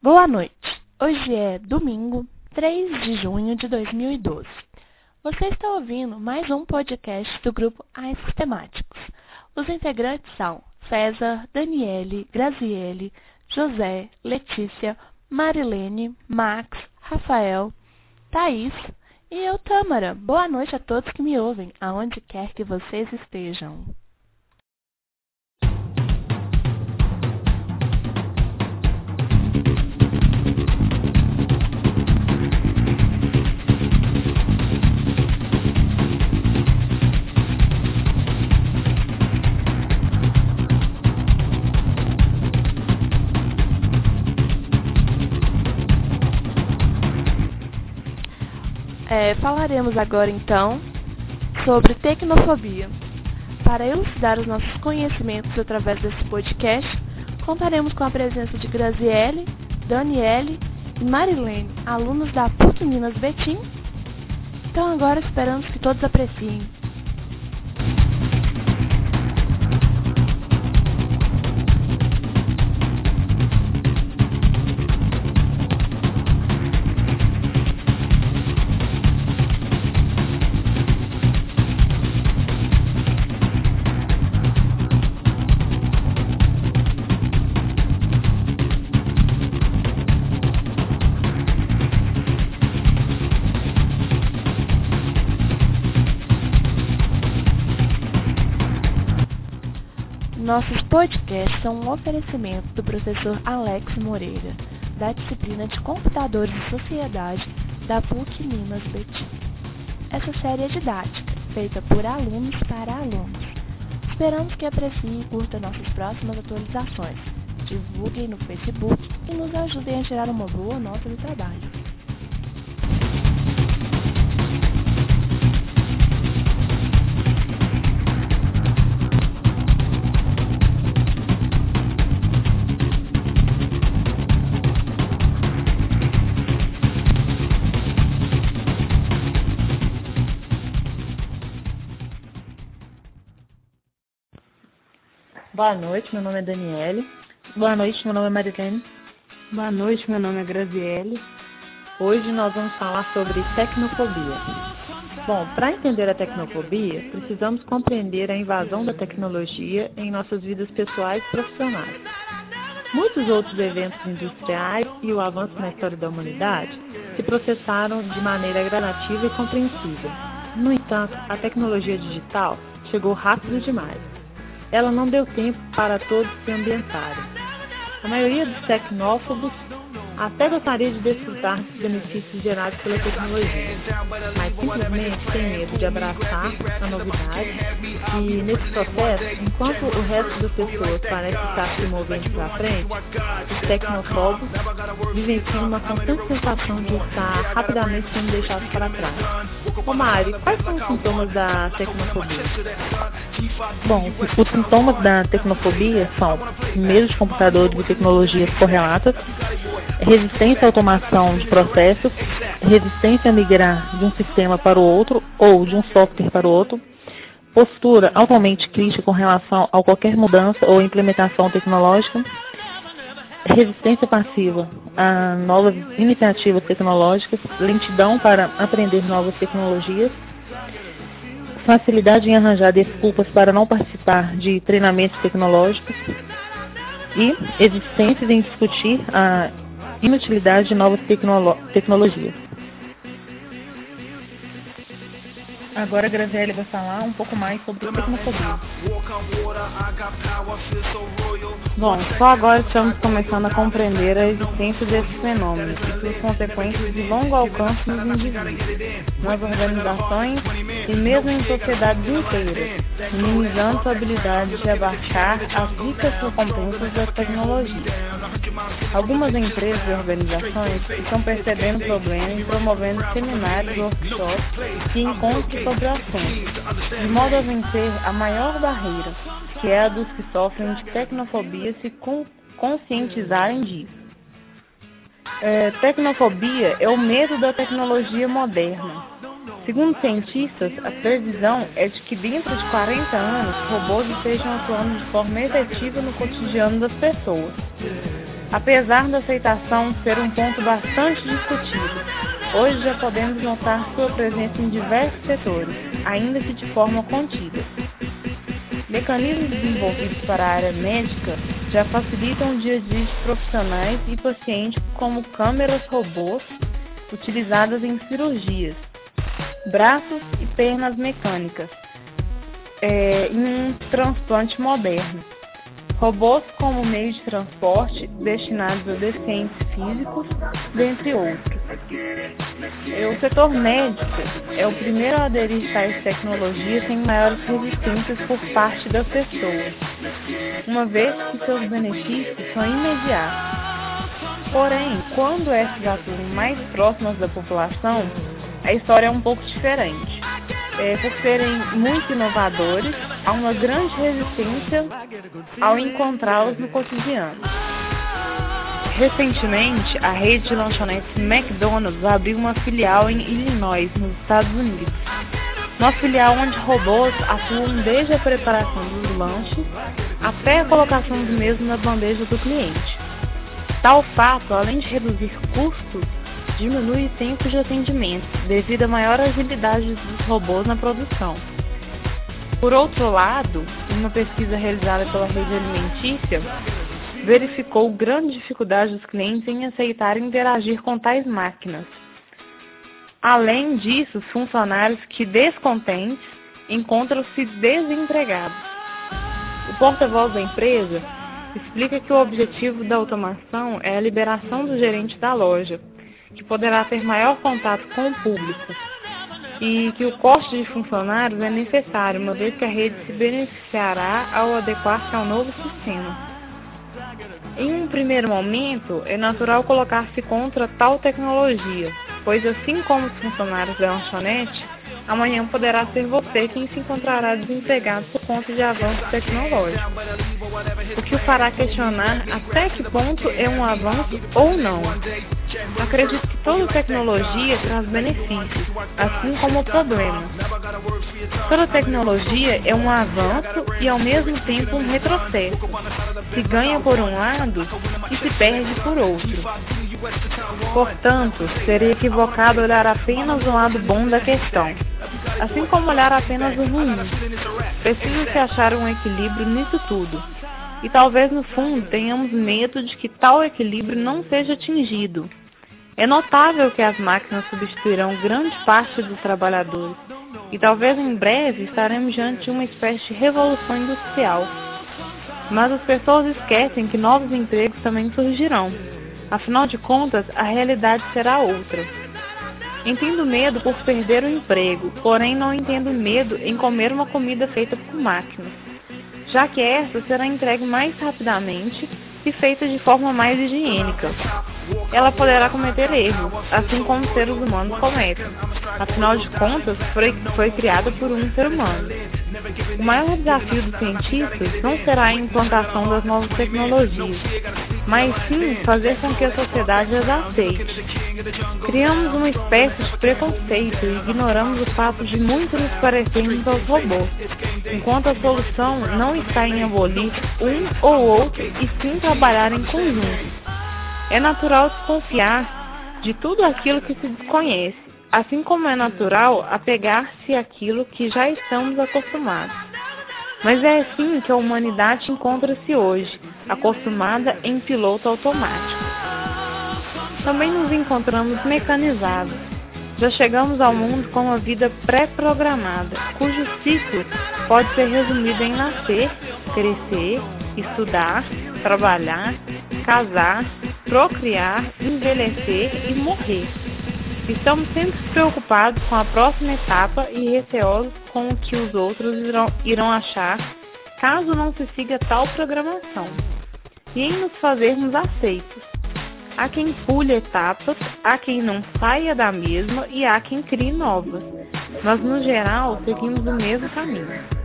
Boa noite. Hoje é domingo, 3 de junho de 2012. Você está ouvindo mais um podcast do grupo AI Sistemáticos. Os integrantes são César, Daniele, Graziele, José, Letícia, Marilene, Max, Rafael, Thaís e eu, Tâmara. Boa noite a todos que me ouvem, aonde quer que vocês estejam. É, falaremos agora então sobre tecnofobia. Para elucidar os nossos conhecimentos através desse podcast, contaremos com a presença de Graziele, Daniele e Marilene, alunos da PUC Minas Betim. Então agora esperamos que todos apreciem. Nossos podcasts são um oferecimento do professor Alex Moreira, da disciplina de Computadores e Sociedade da PUC Minas Betim. Essa série é didática, feita por alunos para alunos. Esperamos que apreciem e curtam nossas próximas atualizações. Divulguem no Facebook e nos ajudem a tirar uma boa nota do trabalho. Boa noite, meu nome é Daniele. Boa noite, meu nome é Marilene. Boa noite, meu nome é Graziele. Hoje nós vamos falar sobre tecnofobia. Bom, para entender a tecnofobia, precisamos compreender a invasão da tecnologia em nossas vidas pessoais e profissionais. Muitos outros eventos industriais e o avanço na história da humanidade se processaram de maneira gradativa e compreensível. No entanto, a tecnologia digital chegou rápido demais ela não deu tempo para todos se ambientarem. A maioria dos tecnófobos até gostaria de desfrutar dos benefícios gerados pela tecnologia, mas simplesmente tem medo de abraçar a novidade e, nesse processo, enquanto o resto das pessoas parece estar se movendo para frente, os tecnofobos vivenciam uma constante sensação de estar rapidamente sendo deixados para trás. Ô Mari, quais são os sintomas da tecnofobia? Bom, os sintomas da tecnofobia são medo de computadores e tecnologias correlatas, resistência à automação de processos, resistência a migrar de um sistema para o outro ou de um software para o outro, postura altamente crítica com relação a qualquer mudança ou implementação tecnológica, resistência passiva a novas iniciativas tecnológicas, lentidão para aprender novas tecnologias, facilidade em arranjar desculpas para não participar de treinamentos tecnológicos e existência em discutir a inutilidade de novas tecnolo tecnologias. Agora a Graziele vai falar um pouco mais sobre tecnofobia. Bom, só agora estamos começando a compreender a existência desses fenômenos e suas consequências de longo alcance nos indivíduos, nas organizações e mesmo em sociedades inteiras, minimizando sua habilidade de abarcar as ricas recompensas da tecnologia. Algumas empresas e organizações estão percebendo o problema e promovendo seminários, workshops e encontros sobre o assunto, de modo a vencer a maior barreira, que é a dos que sofrem de tecnofobia se conscientizarem disso. É, tecnofobia é o medo da tecnologia moderna. Segundo cientistas, a previsão é de que dentro de 40 anos robôs estejam atuando de forma efetiva no cotidiano das pessoas. Apesar da aceitação ser um ponto bastante discutido, hoje já podemos notar sua presença em diversos setores, ainda que de forma contida. Mecanismos desenvolvidos para a área médica já facilitam o dia a dia de profissionais e pacientes, como câmeras robôs utilizadas em cirurgias, braços e pernas mecânicas, é, em um transplante moderno. Robôs como meio de transporte destinados a deficientes físicos, dentre outros. O setor médico é o primeiro a aderir tais tecnologias sem maiores resistências por parte das pessoas, uma vez que seus benefícios são imediatos. Porém, quando esses atuam mais próximos da população, a história é um pouco diferente. É, por serem muito inovadores, há uma grande resistência ao encontrá-los no cotidiano. Recentemente, a rede de lanchonetes McDonald's abriu uma filial em Illinois, nos Estados Unidos. Uma filial onde robôs atuam desde a preparação dos lanches até a colocação do mesmo na bandeja do cliente. Tal fato, além de reduzir custos, diminui o tempo de atendimento, devido à maior agilidade dos robôs na produção. Por outro lado, uma pesquisa realizada pela rede alimentícia verificou grande dificuldade dos clientes em aceitar interagir com tais máquinas. Além disso, os funcionários que descontentes encontram-se desempregados. O porta-voz da empresa explica que o objetivo da automação é a liberação do gerente da loja, que poderá ter maior contato com o público, e que o corte de funcionários é necessário, uma vez que a rede se beneficiará ao adequar-se ao novo sistema. Em um primeiro momento, é natural colocar-se contra tal tecnologia, pois assim como os funcionários da lanchonete, amanhã poderá ser você quem se encontrará desempregado por conta de avanço tecnológico. O que o fará questionar até que ponto é um avanço ou não. Acredito que toda tecnologia traz benefícios, assim como problemas. Toda tecnologia é um avanço e ao mesmo tempo um retrocesso. Se ganha por um lado e se perde por outro. Portanto, seria equivocado olhar apenas o lado bom da questão, assim como olhar apenas o ruim. Precisa-se achar um equilíbrio nisso tudo. E talvez no fundo tenhamos medo de que tal equilíbrio não seja atingido. É notável que as máquinas substituirão grande parte dos trabalhadores, e talvez em breve estaremos diante de uma espécie de revolução industrial. Mas as pessoas esquecem que novos empregos também surgirão. Afinal de contas, a realidade será outra. Entendo medo por perder o emprego, porém não entendo medo em comer uma comida feita por máquinas, já que essa será entregue mais rapidamente e feita de forma mais higiênica. Ela poderá cometer erros, assim como os seres humanos cometem. Afinal de contas, foi, foi criada por um ser humano. O maior desafio dos cientistas não será a implantação das novas tecnologias, mas sim fazer com que a sociedade as aceite. Criamos uma espécie de preconceito e ignoramos o fato de muito nos parecermos aos robôs, enquanto a solução não está em abolir um ou outro e sim trabalhar em conjunto. É natural desconfiar de tudo aquilo que se desconhece, assim como é natural apegar-se àquilo que já estamos acostumados. Mas é assim que a humanidade encontra-se hoje, acostumada em piloto automático. Também nos encontramos mecanizados. Já chegamos ao mundo com uma vida pré-programada, cujo ciclo pode ser resumido em nascer, crescer, estudar, trabalhar, casar, procriar, envelhecer e morrer. Estamos sempre preocupados com a próxima etapa e receosos com o que os outros irão, irão achar caso não se siga tal programação. E em nos fazermos aceitos. Há quem pule etapas, há quem não saia da mesma e há quem crie novas. Mas no geral seguimos o mesmo caminho.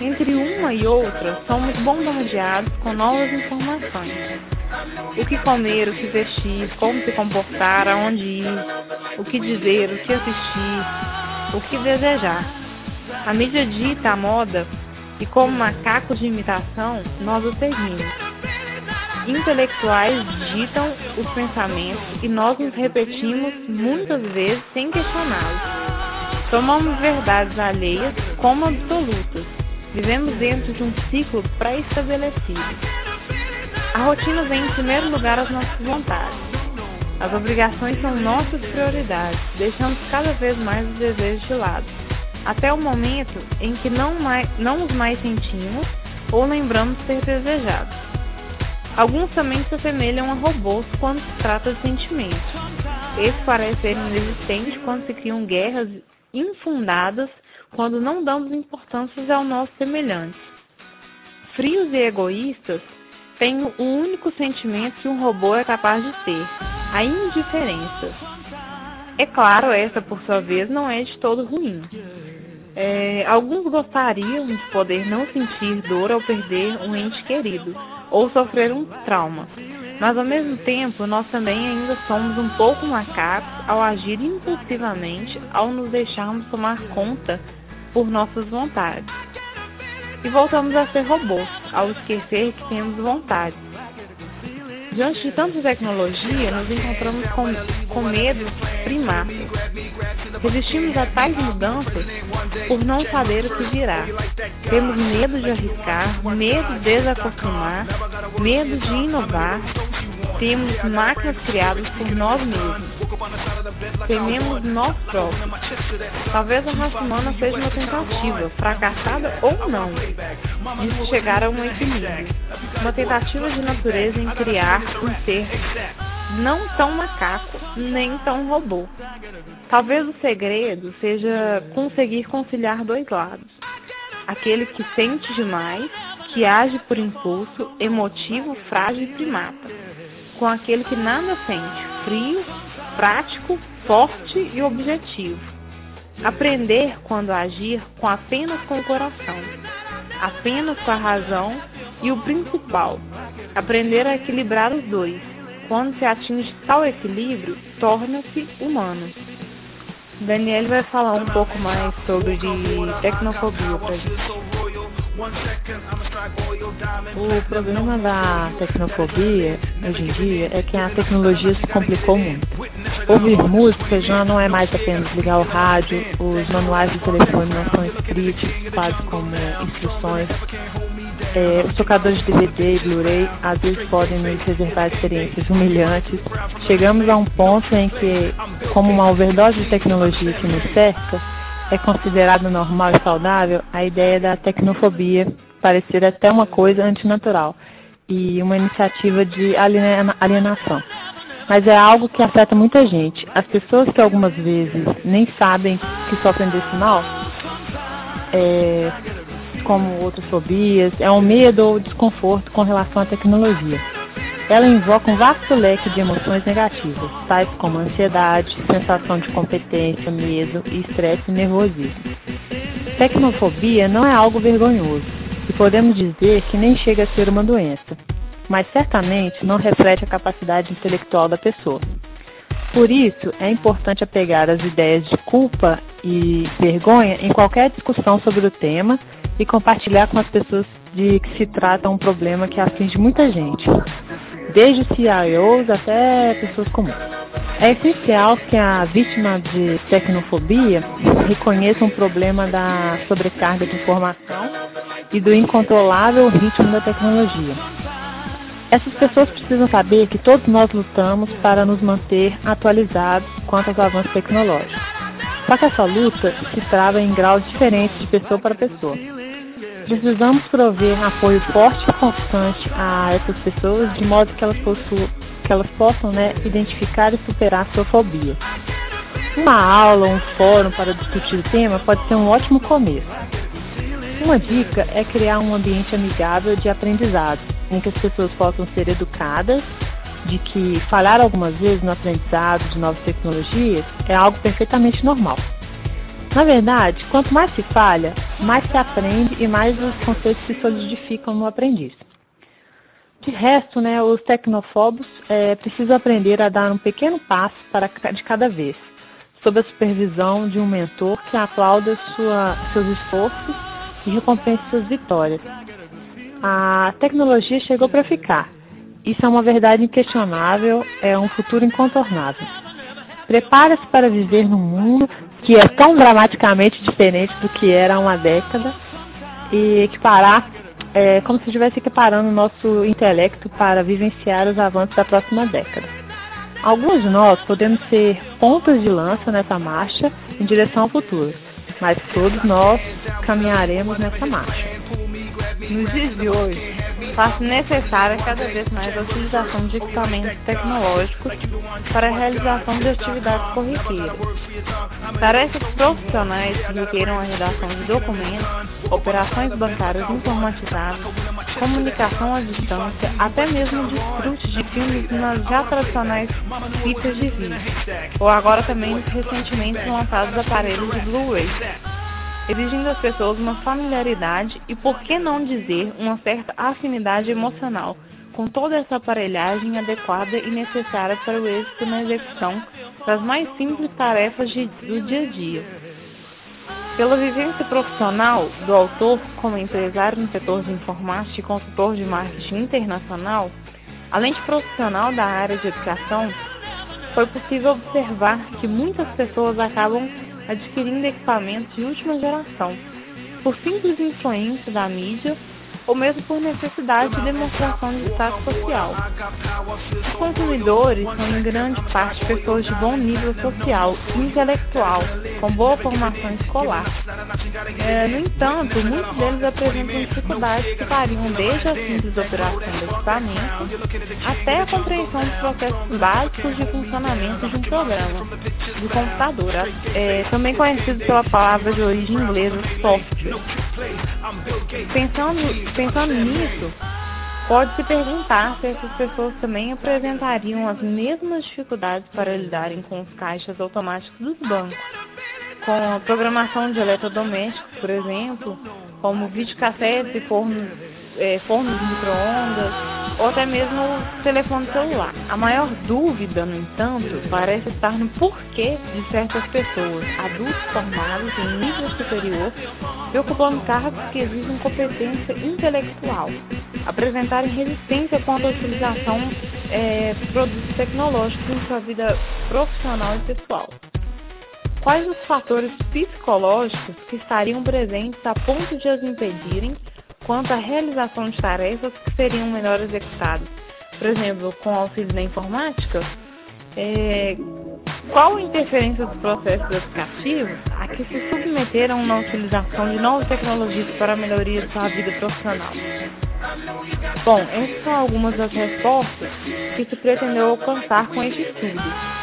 Entre uma e outra, somos bombardeados com novas informações o que comer, o que vestir, como se comportar, aonde ir, o que dizer, o que assistir, o que desejar. A mídia dita a moda e como macacos de imitação, nós o seguimos. intelectuais ditam os pensamentos e nós nos repetimos muitas vezes sem questioná-los. Tomamos verdades alheias como absolutas. Vivemos dentro de um ciclo pré-estabelecido. A rotina vem em primeiro lugar às nossas vontades. As obrigações são nossas prioridades, deixamos cada vez mais os desejos de lado, até o momento em que não, mais, não os mais sentimos ou lembramos ter desejado. Alguns também se assemelham a robôs quando se trata de sentimentos. Esses parecem ser inexistentes quando se criam guerras infundadas quando não damos importância ao nosso semelhante. Frios e egoístas têm o único sentimento que um robô é capaz de ter, a indiferença. É claro, essa por sua vez não é de todo ruim. É, alguns gostariam de poder não sentir dor ao perder um ente querido ou sofrer um trauma, mas ao mesmo tempo nós também ainda somos um pouco macacos ao agir impulsivamente ao nos deixarmos tomar conta por nossas vontades. E voltamos a ser robôs ao esquecer que temos vontade Diante de tanta tecnologia, nos encontramos com, com medo primatas. Resistimos a tais mudanças por não saber o que virá. Temos medo de arriscar, medo de desacostumar, medo de inovar. Temos máquinas criadas por nós mesmos. Tememos nós próprios. Talvez a raça humana seja uma tentativa, fracassada ou não, de chegar a um equilíbrio. Uma tentativa de natureza em criar um ser não tão macaco, nem tão robô. Talvez o segredo seja conseguir conciliar dois lados. Aquele que sente demais, que age por impulso, emotivo, frágil e primata, com aquele que nada sente, frio, prático, forte e objetivo. Aprender quando agir com apenas com o coração, apenas com a razão e o principal, aprender a equilibrar os dois. Quando se atinge tal equilíbrio, torna-se humano. Daniel vai falar um pouco mais sobre tecnofobia para gente. O problema da tecnofobia hoje em dia é que a tecnologia se complicou muito. Ouvir música já não é mais apenas ligar o rádio, os manuais de telefone não são escritos quase como instruções. É, os tocadores de DVD e Blu-ray às vezes podem nos reservar experiências humilhantes. Chegamos a um ponto em que, como uma overdose de tecnologia que nos cerca, é considerado normal e saudável a ideia da tecnofobia parecer até uma coisa antinatural e uma iniciativa de alienação. Mas é algo que afeta muita gente. As pessoas que algumas vezes nem sabem que sofrem desse mal, é, como outras fobias, é um medo ou desconforto com relação à tecnologia. Ela invoca um vasto leque de emoções negativas, tais como ansiedade, sensação de competência, medo, estresse e nervosismo. Tecnofobia não é algo vergonhoso, e podemos dizer que nem chega a ser uma doença, mas certamente não reflete a capacidade intelectual da pessoa. Por isso, é importante apegar as ideias de culpa e vergonha em qualquer discussão sobre o tema e compartilhar com as pessoas de que se trata um problema que aflige muita gente desde CIOs até pessoas comuns. É essencial que a vítima de tecnofobia reconheça um problema da sobrecarga de informação e do incontrolável ritmo da tecnologia. Essas pessoas precisam saber que todos nós lutamos para nos manter atualizados quanto aos avanços tecnológicos. Só que essa luta se trava em graus diferentes de pessoa para pessoa. Precisamos prover apoio forte e constante a essas pessoas, de modo que elas, possuam, que elas possam né, identificar e superar a sua fobia. Uma aula um fórum para discutir o tema pode ser um ótimo começo. Uma dica é criar um ambiente amigável de aprendizado, em que as pessoas possam ser educadas de que falhar algumas vezes no aprendizado de novas tecnologias é algo perfeitamente normal. Na verdade, quanto mais se falha, mais se aprende e mais os conceitos se solidificam no aprendiz. De resto, né, os tecnofobos é, precisam aprender a dar um pequeno passo para de cada vez, sob a supervisão de um mentor que aplauda sua, seus esforços e recompense suas vitórias. A tecnologia chegou para ficar isso é uma verdade inquestionável, é um futuro incontornável. Prepara-se para viver num mundo que é tão dramaticamente diferente do que era há uma década e equiparar, é, como se estivesse equiparando o nosso intelecto para vivenciar os avanços da próxima década. Alguns de nós podemos ser pontas de lança nessa marcha em direção ao futuro, mas todos nós caminharemos nessa marcha. Nos dias de hoje, faz necessária cada vez mais a utilização de equipamentos tecnológicos para a realização de atividades corriqueiras. Tarefas profissionais que requeram a redação de documentos, operações bancárias informatizadas, comunicação à distância, até mesmo desfrute de filmes nas já tradicionais fitas de vídeo, ou agora também recentemente lançados aparelhos de Blu-ray exigindo às pessoas uma familiaridade e, por que não dizer, uma certa afinidade emocional com toda essa aparelhagem adequada e necessária para o êxito na execução das mais simples tarefas de, do dia a dia. Pela vivência profissional do autor como empresário no setor de informática e consultor de marketing internacional, além de profissional da área de educação, foi possível observar que muitas pessoas acabam adquirindo equipamentos de última geração, por simples influência da mídia ou mesmo por necessidade de demonstração de status social. Os consumidores são em grande parte pessoas de bom nível social e intelectual, com boa formação escolar. É, no entanto, muitos deles apresentam dificuldades que variam desde a simples operação do equipamento até a compreensão dos processos básicos de funcionamento de um programa de computador, é, também conhecido pela palavra de origem inglesa software. Pensando Pensando nisso, pode-se perguntar se essas pessoas também apresentariam as mesmas dificuldades para lidarem com os caixas automáticos dos bancos, com a programação de eletrodomésticos, por exemplo, como videocassetes e fornos, é, fornos de micro-ondas, ou até mesmo o telefone celular. A maior dúvida, no entanto, parece estar no porquê de certas pessoas, adultos formados em nível superior, se ocupando cargos que exigem competência intelectual, apresentarem resistência contra a utilização é, de produtos tecnológicos em sua vida profissional e pessoal. Quais os fatores psicológicos que estariam presentes a ponto de as impedirem quanto à realização de tarefas que seriam melhor executadas. Por exemplo, com auxílio da informática, é, qual a interferência dos processos educativos a que se submeteram na utilização de novas tecnologias para a melhoria de sua vida profissional? Bom, essas são algumas das respostas que se pretendeu alcançar com este estudo.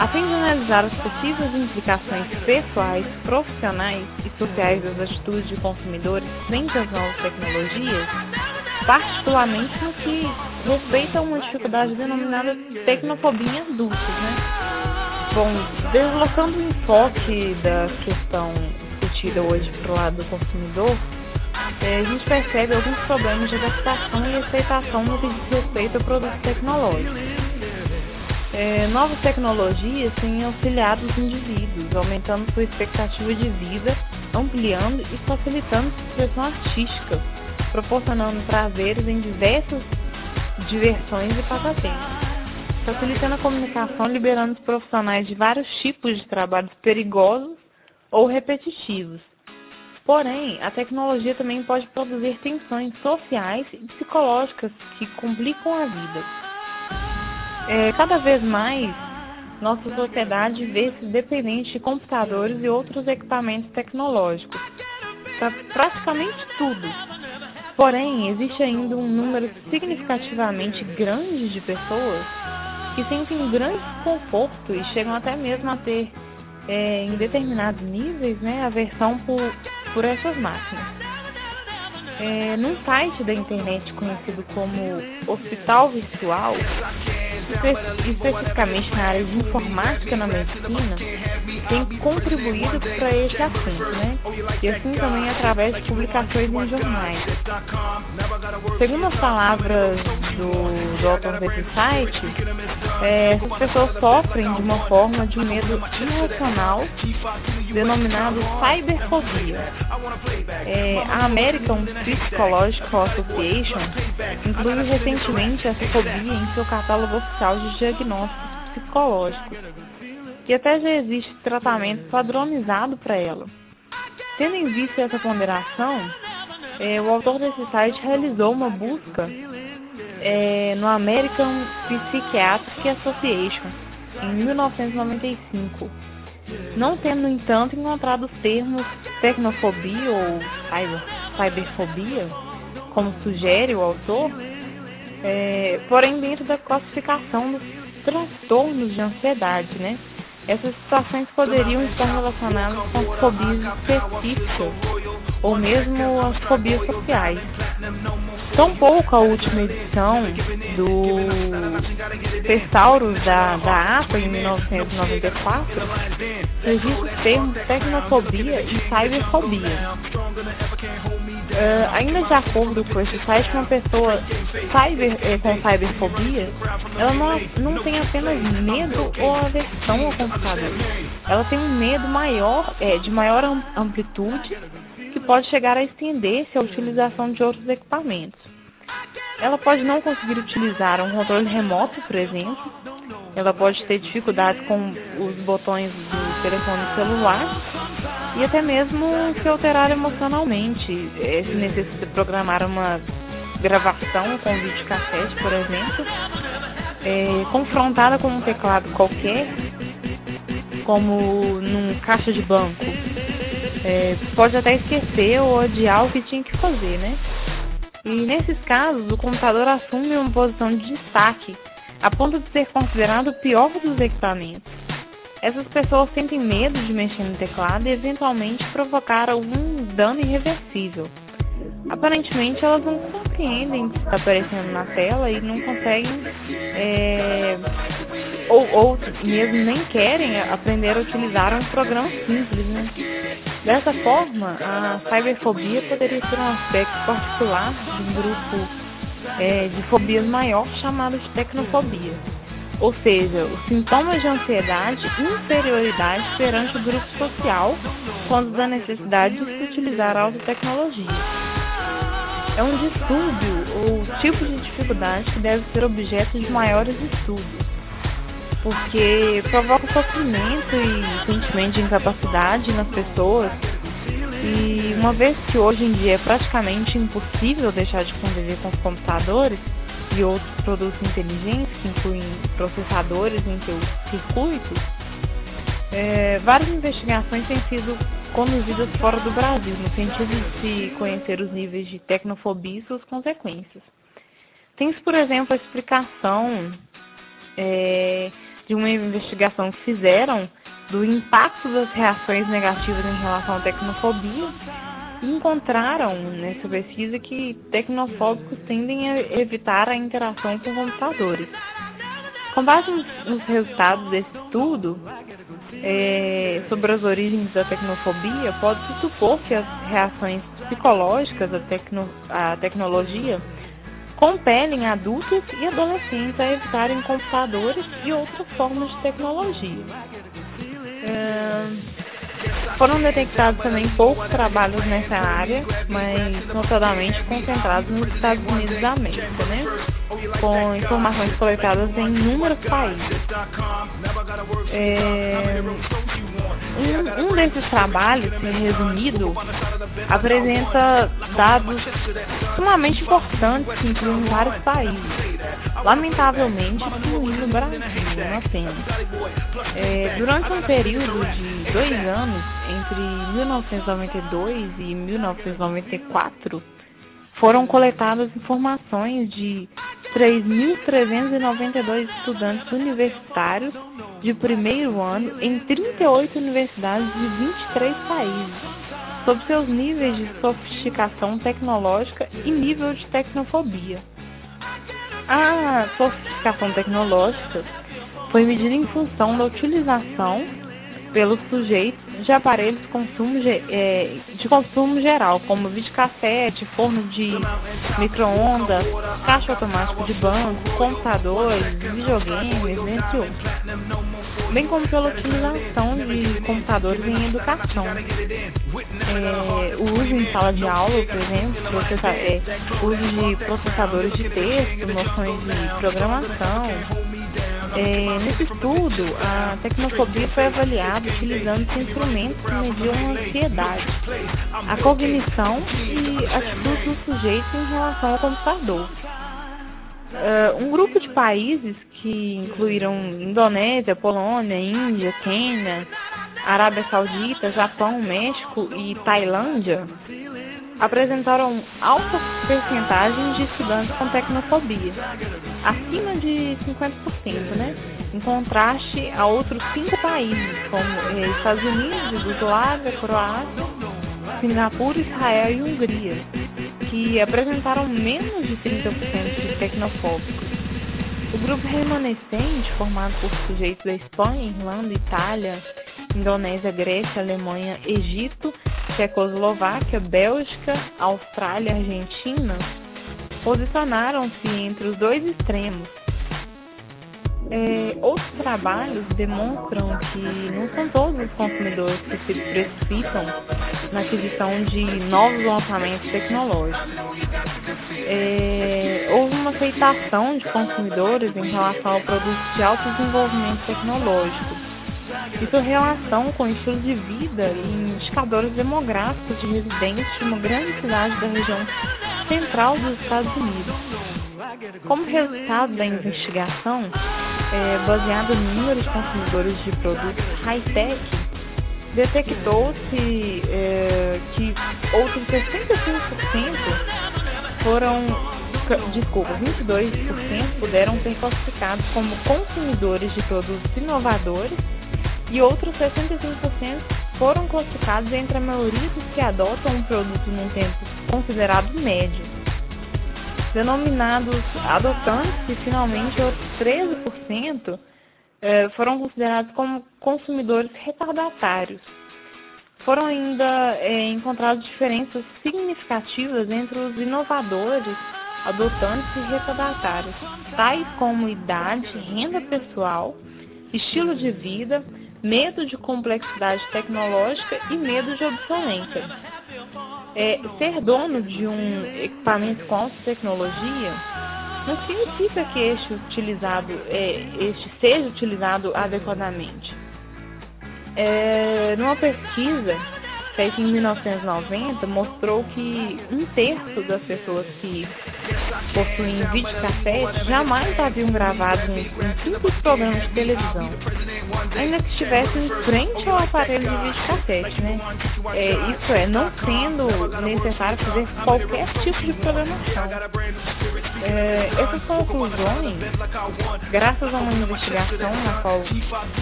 A fim de analisar as possíveis implicações pessoais, profissionais e sociais das atitudes de consumidores frente às novas tecnologias, particularmente no que respeita a uma dificuldade denominada tecnofobia em adultos. Né? Bom, deslocando o enfoque da questão discutida hoje para o lado do consumidor, é, a gente percebe alguns problemas de adaptação e aceitação no que diz respeito a produtos tecnológicos. É, novas tecnologias têm auxiliado os indivíduos, aumentando sua expectativa de vida, ampliando e facilitando sua expressão artística, proporcionando prazeres em diversas diversões e passatempos, facilitando a comunicação, liberando os profissionais de vários tipos de trabalhos perigosos ou repetitivos. Porém, a tecnologia também pode produzir tensões sociais e psicológicas que complicam a vida é, cada vez mais nossa sociedade vê-se dependente de computadores e outros equipamentos tecnológicos para praticamente tudo. Porém, existe ainda um número significativamente grande de pessoas que sentem grande desconforto e chegam até mesmo a ter, é, em determinados níveis, né, aversão por, por essas máquinas. É, num site da internet conhecido como Hospital Virtual, especificamente na área de informática na medicina, tem contribuído para esse assunto, né? E assim também através de publicações em jornais. Segundo as palavras do, do autor desse site, é, essas pessoas sofrem de uma forma de medo irracional denominado cyberfobia. É, a American Psychological Association inclui recentemente essa fobia em seu catálogo oficial de diagnósticos psicológicos, e até já existe tratamento padronizado para ela. Tendo em vista essa ponderação, é, o autor desse site realizou uma busca é, no American Psychiatric Association em 1995, não tendo, no entanto, encontrado os termos tecnofobia ou cyber, cyberfobia, como sugere o autor, é, porém dentro da classificação dos transtornos de ansiedade, né? Essas situações poderiam estar relacionadas com fobias específicas ou mesmo as fobias sociais. Tampouco a última edição do Tesaurus da, da APA, em 1994, registra os termos tecnofobia e cyberfobia. Uh, ainda de acordo com esse site, uma pessoa cyber, eh, com cyberfobia, ela não, não tem apenas medo ou aversão ao computador. Ela tem um medo maior, é, de maior amplitude pode chegar a estender-se à utilização de outros equipamentos. Ela pode não conseguir utilizar um controle remoto, por exemplo. Ela pode ter dificuldades com os botões do telefone celular e até mesmo se alterar emocionalmente, eh, se necessita programar uma gravação com vídeo cassete, por exemplo, é, confrontada com um teclado qualquer, como num caixa de banco é, pode até esquecer ou odiar o que tinha que fazer, né? E nesses casos, o computador assume uma posição de destaque, a ponto de ser considerado o pior dos equipamentos. Essas pessoas sentem medo de mexer no teclado e eventualmente provocar algum dano irreversível. Aparentemente, elas não compreendem o que está aparecendo na tela e não conseguem, é, ou, ou mesmo nem querem aprender a utilizar um programa simples, né? Dessa forma, a cyberfobia poderia ser um aspecto particular de um grupo é, de fobias maior chamado de tecnofobia, ou seja, os sintomas de ansiedade e inferioridade perante o grupo social quando da necessidade de se utilizar alta tecnologia. É um distúrbio ou tipo de dificuldade que deve ser objeto de maiores estudos porque provoca sofrimento e sentimento de incapacidade nas pessoas. E uma vez que hoje em dia é praticamente impossível deixar de conviver com os computadores e outros produtos inteligentes, que incluem processadores em seus circuitos, é, várias investigações têm sido conduzidas fora do Brasil, no sentido de se conhecer os níveis de tecnofobia e suas consequências. Tem-se, por exemplo, a explicação é, de uma investigação que fizeram do impacto das reações negativas em relação à tecnofobia encontraram nessa pesquisa que tecnofóbicos tendem a evitar a interação com computadores. Com base nos resultados desse estudo é, sobre as origens da tecnofobia, pode-se supor que as reações psicológicas à, tecno, à tecnologia compelem adultos e adolescentes a evitarem computadores e outras formas de tecnologia. Foram detectados também poucos trabalhos nessa área, mas notadamente concentrados nos Estados Unidos da América, né? com informações coletadas em inúmeros países. É, um, um desses trabalhos, resumido, apresenta dados sumamente importantes que incluem vários países. Lamentavelmente, incluindo o Brasil, não apenas. É, durante um período de dois anos, entre 1992 e 1994, foram coletadas informações de 3.392 estudantes universitários de primeiro ano em 38 universidades de 23 países, sobre seus níveis de sofisticação tecnológica e nível de tecnofobia. A sofisticação tecnológica foi medida em função da utilização pelos sujeitos de aparelhos de consumo, é, de consumo geral, como videocassete, forno de micro-ondas, caixa automático de banco, computadores, videogames, entre outros. Bem como pela utilização de computadores em educação. É, o uso em sala de aula, por exemplo, processa, é, uso de processadores de texto, noções de programação, é, nesse estudo, a tecnofobia foi avaliada utilizando instrumentos que mediam a ansiedade, a cognição e atitudes do sujeito em relação ao computador. Uh, um grupo de países que incluíram Indonésia, Polônia, Índia, Quênia, Arábia Saudita, Japão, México e Tailândia apresentaram alta percentagem de estudantes com tecnofobia, acima de 50%, né? em contraste a outros cinco países, como eh, Estados Unidos, Yugoslávia, Croácia, Singapura, Israel e Hungria, que apresentaram menos de 30% de tecnofóbicos. O grupo remanescente, formado por sujeitos da Espanha, Irlanda, Itália, Indonésia, Grécia, Alemanha, Egito, Tchecoslováquia, Bélgica, Austrália Argentina posicionaram-se entre os dois extremos. É, outros trabalhos demonstram que não são todos os consumidores que se precipitam na aquisição de novos lançamentos tecnológicos. É, houve uma aceitação de consumidores em relação a produtos de alto desenvolvimento tecnológico e sua relação com o estilo de vida e indicadores demográficos de residentes de uma grande cidade da região central dos Estados Unidos. Como resultado da investigação, é, baseada no número de consumidores de produtos high-tech, detectou-se é, que outros 65% foram, desculpa, 22% puderam ser classificados como consumidores de produtos inovadores e outros 65% foram classificados entre a maioria dos que adotam um produto num tempo considerado médio. Denominados adotantes, e finalmente outros 13% eh, foram considerados como consumidores retardatários. Foram ainda eh, encontradas diferenças significativas entre os inovadores, adotantes e retardatários, tais como idade, renda pessoal, estilo de vida, medo de complexidade tecnológica e medo de obsolência. É, ser dono de um equipamento com alta tecnologia não significa que este, utilizado, é, este seja utilizado adequadamente. É, numa pesquisa em 1990 mostrou que um terço das pessoas que possuem videocassete jamais haviam gravado um, um simples programa de televisão, ainda que estivessem em frente ao aparelho de videocassete, né? É, isso é, não sendo necessário fazer qualquer tipo de programação. É, essas conclusões, graças a uma investigação na qual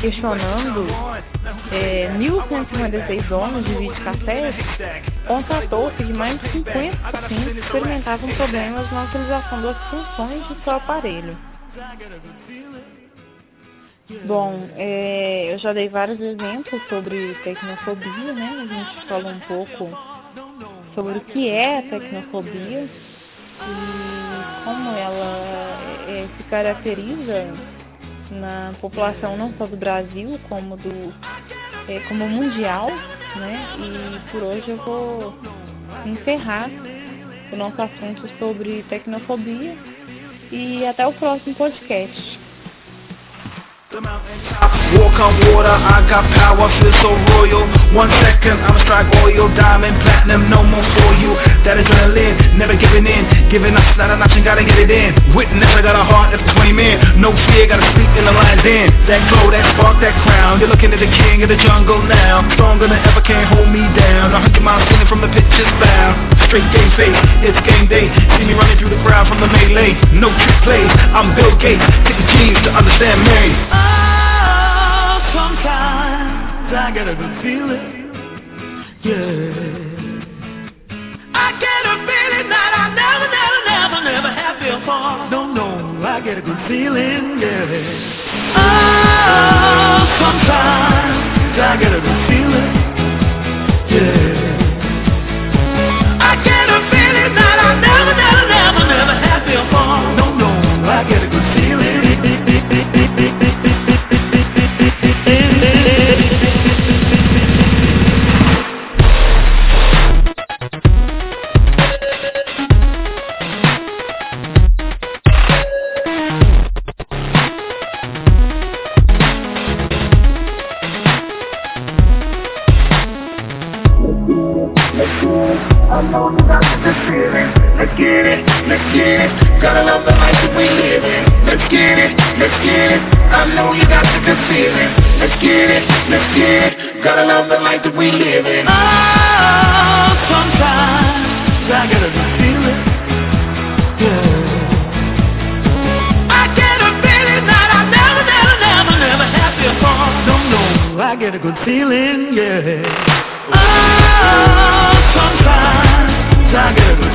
questionando é, 1.156 donos de videocassete, constatou-se que mais de 50% experimentavam problemas na utilização das funções de seu aparelho. Bom, é, eu já dei vários exemplos sobre tecnofobia, né? A gente falou um pouco sobre o que é tecnofobia e como ela é, se caracteriza na população não só do Brasil, como do é, como mundial, né? E por hoje eu vou encerrar o nosso assunto sobre tecnofobia e até o próximo podcast. The walk on water, I got power, feel so royal. One second, I'ma strike oil, diamond, platinum, no more for you. That adrenaline, never giving in. Giving up, not an option, gotta get it in. Witness, I got a heart that's 20 men. No fear, gotta speak in the lion's den. That glow, that spark, that crown. You're looking at the king of the jungle now. Stronger than ever, can't hold me down. Hundred miles spinning from the pitcher's bound Straight game face, it's game day. See me running through the crowd from the melee. No trick plays, I'm Bill Gates. Take the to understand me sometimes I get a good feeling. Yeah. I get a feeling that I never, never, never, never had before. No, no. I get a good feeling, yeah. Oh, sometimes I get a good feeling, get it, let's get it. Gotta love the life that we live in. Let's get it, let's get it. I know you got the good feeling. Let's get it, let's get it. Gotta love the life that we live in. Oh, sometimes I get a good feeling. Yeah. I get a feeling that I never, never, never, never had before. No, no, I get a good feeling, yeah. Oh, sometimes I get a good